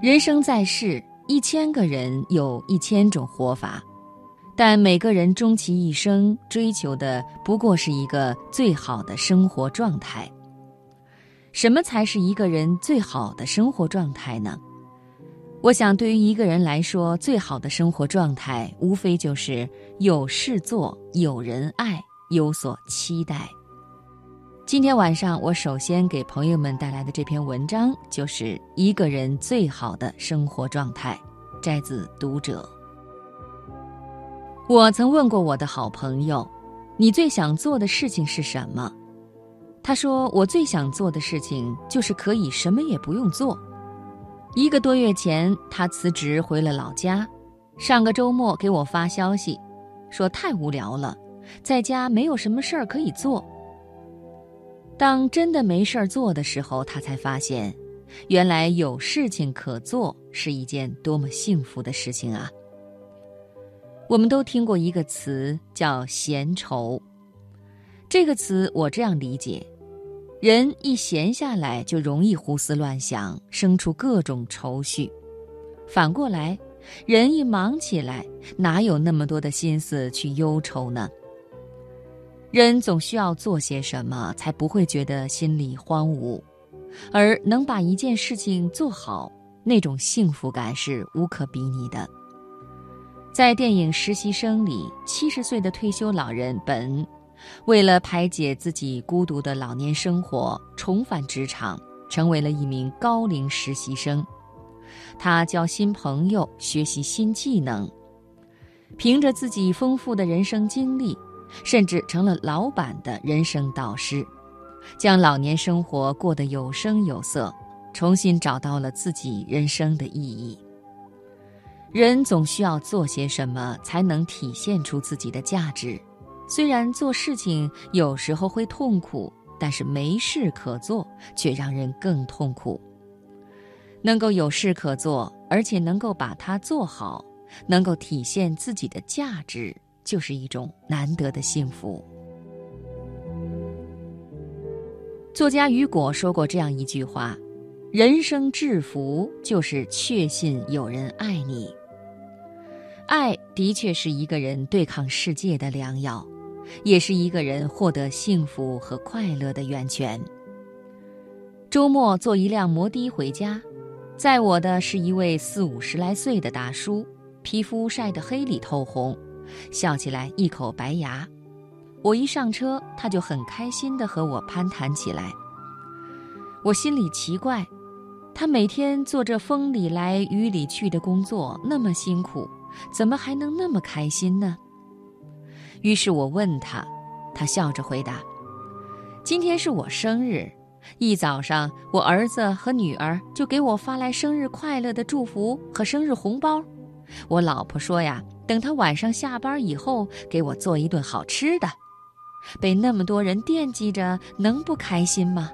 人生在世，一千个人有一千种活法，但每个人终其一生追求的不过是一个最好的生活状态。什么才是一个人最好的生活状态呢？我想，对于一个人来说，最好的生活状态，无非就是有事做、有人爱、有所期待。今天晚上，我首先给朋友们带来的这篇文章，就是一个人最好的生活状态，摘自《读者》。我曾问过我的好朋友：“你最想做的事情是什么？”他说：“我最想做的事情就是可以什么也不用做。”一个多月前，他辞职回了老家，上个周末给我发消息，说太无聊了，在家没有什么事儿可以做。当真的没事儿做的时候，他才发现，原来有事情可做是一件多么幸福的事情啊！我们都听过一个词叫“闲愁”，这个词我这样理解：人一闲下来就容易胡思乱想，生出各种愁绪；反过来，人一忙起来，哪有那么多的心思去忧愁呢？人总需要做些什么，才不会觉得心里荒芜，而能把一件事情做好，那种幸福感是无可比拟的。在电影《实习生》里，七十岁的退休老人本，为了排解自己孤独的老年生活，重返职场，成为了一名高龄实习生。他交新朋友，学习新技能，凭着自己丰富的人生经历。甚至成了老板的人生导师，将老年生活过得有声有色，重新找到了自己人生的意义。人总需要做些什么才能体现出自己的价值，虽然做事情有时候会痛苦，但是没事可做却让人更痛苦。能够有事可做，而且能够把它做好，能够体现自己的价值。就是一种难得的幸福。作家雨果说过这样一句话：“人生至福就是确信有人爱你。”爱的确是一个人对抗世界的良药，也是一个人获得幸福和快乐的源泉。周末坐一辆摩的回家，载我的是一位四五十来岁的大叔，皮肤晒得黑里透红。笑起来一口白牙，我一上车，他就很开心地和我攀谈起来。我心里奇怪，他每天做着风里来雨里去的工作，那么辛苦，怎么还能那么开心呢？于是我问他，他笑着回答：“今天是我生日，一早上我儿子和女儿就给我发来生日快乐的祝福和生日红包。我老婆说呀。”等他晚上下班以后，给我做一顿好吃的，被那么多人惦记着，能不开心吗？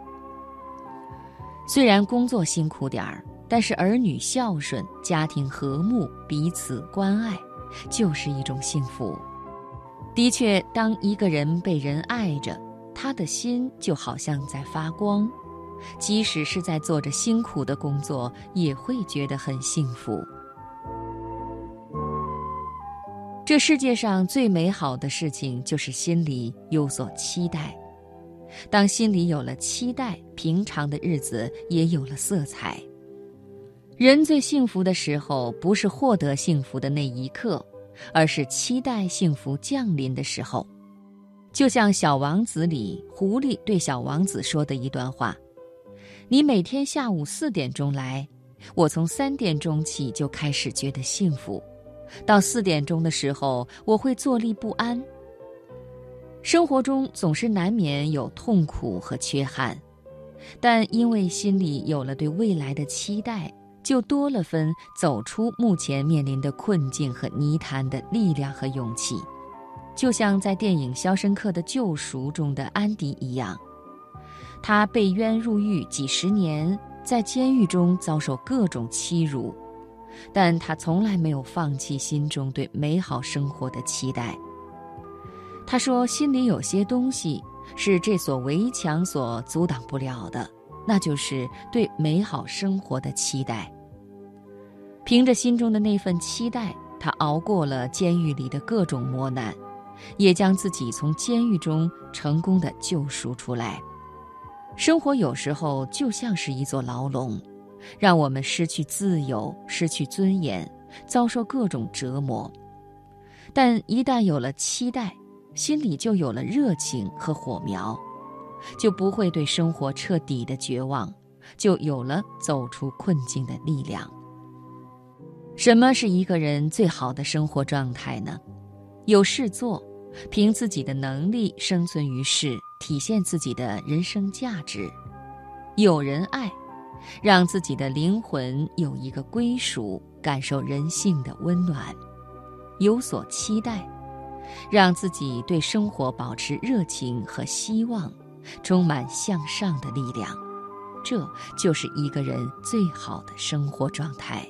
虽然工作辛苦点儿，但是儿女孝顺，家庭和睦，彼此关爱，就是一种幸福。的确，当一个人被人爱着，他的心就好像在发光，即使是在做着辛苦的工作，也会觉得很幸福。这世界上最美好的事情，就是心里有所期待。当心里有了期待，平常的日子也有了色彩。人最幸福的时候，不是获得幸福的那一刻，而是期待幸福降临的时候。就像《小王子》里狐狸对小王子说的一段话：“你每天下午四点钟来，我从三点钟起就开始觉得幸福。”到四点钟的时候，我会坐立不安。生活中总是难免有痛苦和缺憾，但因为心里有了对未来的期待，就多了分走出目前面临的困境和泥潭的力量和勇气。就像在电影《肖申克的救赎》中的安迪一样，他被冤入狱几十年，在监狱中遭受各种欺辱。但他从来没有放弃心中对美好生活的期待。他说：“心里有些东西是这所围墙所阻挡不了的，那就是对美好生活的期待。凭着心中的那份期待，他熬过了监狱里的各种磨难，也将自己从监狱中成功的救赎出来。生活有时候就像是一座牢笼，让我们失去自由，失去尊严，遭受各种折磨。但一旦有了期待，心里就有了热情和火苗，就不会对生活彻底的绝望，就有了走出困境的力量。什么是一个人最好的生活状态呢？有事做，凭自己的能力生存于世，体现自己的人生价值；有人爱，让自己的灵魂有一个归属，感受人性的温暖；有所期待，让自己对生活保持热情和希望，充满向上的力量。这就是一个人最好的生活状态。